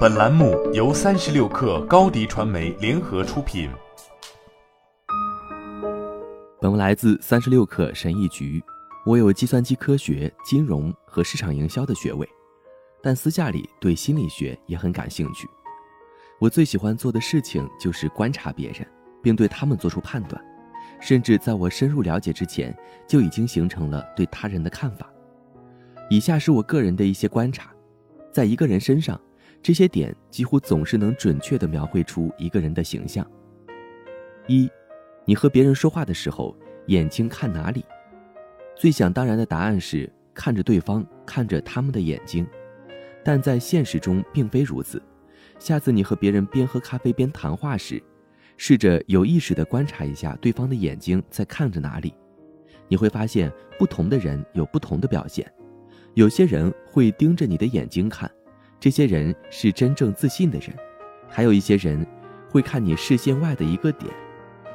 本栏目由三十六氪高低传媒联合出品。本文来自三十六氪神译局。我有计算机科学、金融和市场营销的学位，但私下里对心理学也很感兴趣。我最喜欢做的事情就是观察别人，并对他们做出判断，甚至在我深入了解之前，就已经形成了对他人的看法。以下是我个人的一些观察，在一个人身上。这些点几乎总是能准确地描绘出一个人的形象。一，你和别人说话的时候，眼睛看哪里？最想当然的答案是看着对方，看着他们的眼睛，但在现实中并非如此。下次你和别人边喝咖啡边谈话时，试着有意识地观察一下对方的眼睛在看着哪里。你会发现，不同的人有不同的表现。有些人会盯着你的眼睛看。这些人是真正自信的人，还有一些人会看你视线外的一个点，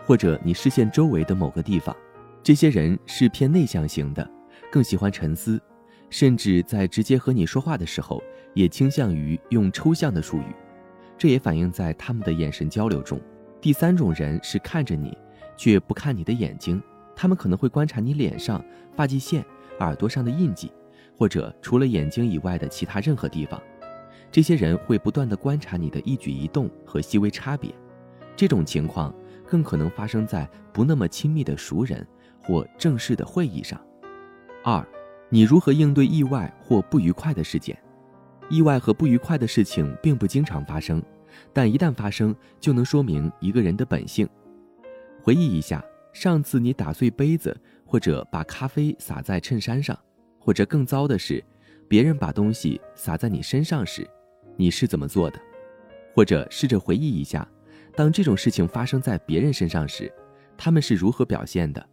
或者你视线周围的某个地方。这些人是偏内向型的，更喜欢沉思，甚至在直接和你说话的时候，也倾向于用抽象的术语。这也反映在他们的眼神交流中。第三种人是看着你，却不看你的眼睛，他们可能会观察你脸上发际线、耳朵上的印记，或者除了眼睛以外的其他任何地方。这些人会不断地观察你的一举一动和细微差别，这种情况更可能发生在不那么亲密的熟人或正式的会议上。二，你如何应对意外或不愉快的事件？意外和不愉快的事情并不经常发生，但一旦发生，就能说明一个人的本性。回忆一下，上次你打碎杯子，或者把咖啡洒在衬衫上，或者更糟的是，别人把东西洒在你身上时。你是怎么做的？或者试着回忆一下，当这种事情发生在别人身上时，他们是如何表现的？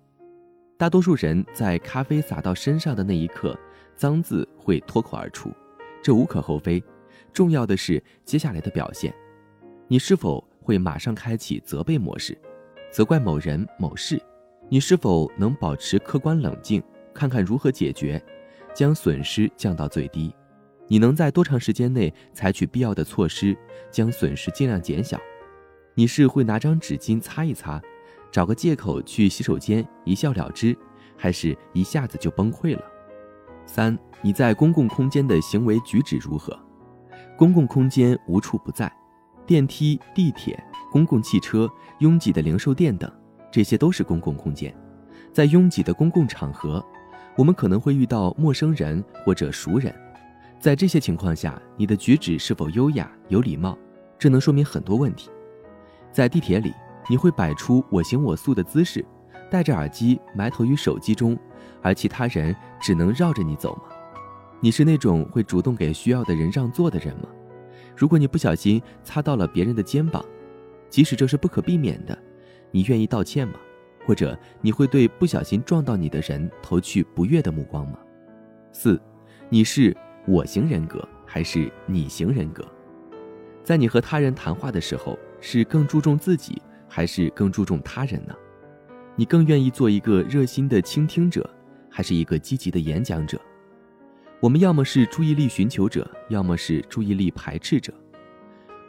大多数人在咖啡洒到身上的那一刻，脏字会脱口而出，这无可厚非。重要的是接下来的表现。你是否会马上开启责备模式，责怪某人某事？你是否能保持客观冷静，看看如何解决，将损失降到最低？你能在多长时间内采取必要的措施，将损失尽量减小？你是会拿张纸巾擦一擦，找个借口去洗手间一笑了之，还是一下子就崩溃了？三，你在公共空间的行为举止如何？公共空间无处不在，电梯、地铁、公共汽车、拥挤的零售店等，这些都是公共空间。在拥挤的公共场合，我们可能会遇到陌生人或者熟人。在这些情况下，你的举止是否优雅有礼貌，这能说明很多问题。在地铁里，你会摆出我行我素的姿势，戴着耳机埋头于手机中，而其他人只能绕着你走吗？你是那种会主动给需要的人让座的人吗？如果你不小心擦到了别人的肩膀，即使这是不可避免的，你愿意道歉吗？或者你会对不小心撞到你的人投去不悦的目光吗？四，你是。我型人格还是你型人格？在你和他人谈话的时候，是更注重自己还是更注重他人呢？你更愿意做一个热心的倾听者，还是一个积极的演讲者？我们要么是注意力寻求者，要么是注意力排斥者。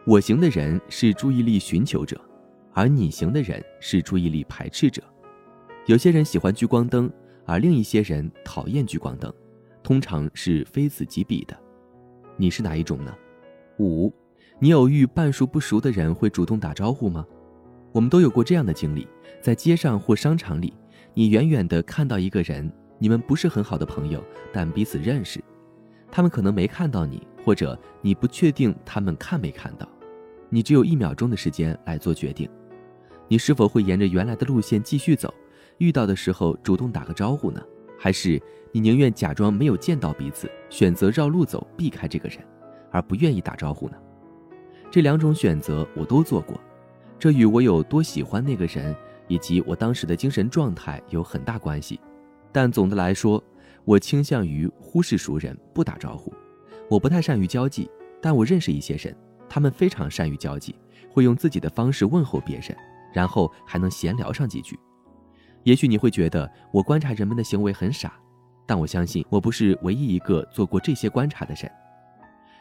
我型的人是注意力寻求者，而你型的人是注意力排斥者。有些人喜欢聚光灯，而另一些人讨厌聚光灯。通常是非此即彼的，你是哪一种呢？五，你偶遇半熟不熟的人会主动打招呼吗？我们都有过这样的经历，在街上或商场里，你远远的看到一个人，你们不是很好的朋友，但彼此认识，他们可能没看到你，或者你不确定他们看没看到，你只有一秒钟的时间来做决定，你是否会沿着原来的路线继续走，遇到的时候主动打个招呼呢？还是你宁愿假装没有见到彼此，选择绕路走，避开这个人，而不愿意打招呼呢？这两种选择我都做过，这与我有多喜欢那个人，以及我当时的精神状态有很大关系。但总的来说，我倾向于忽视熟人，不打招呼。我不太善于交际，但我认识一些人，他们非常善于交际，会用自己的方式问候别人，然后还能闲聊上几句。也许你会觉得我观察人们的行为很傻，但我相信我不是唯一一个做过这些观察的人。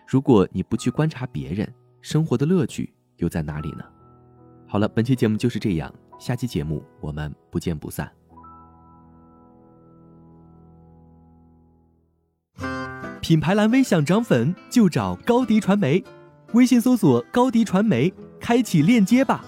如果你不去观察别人，生活的乐趣又在哪里呢？好了，本期节目就是这样，下期节目我们不见不散。品牌蓝 V 想涨粉就找高迪传媒，微信搜索高迪传媒，开启链接吧。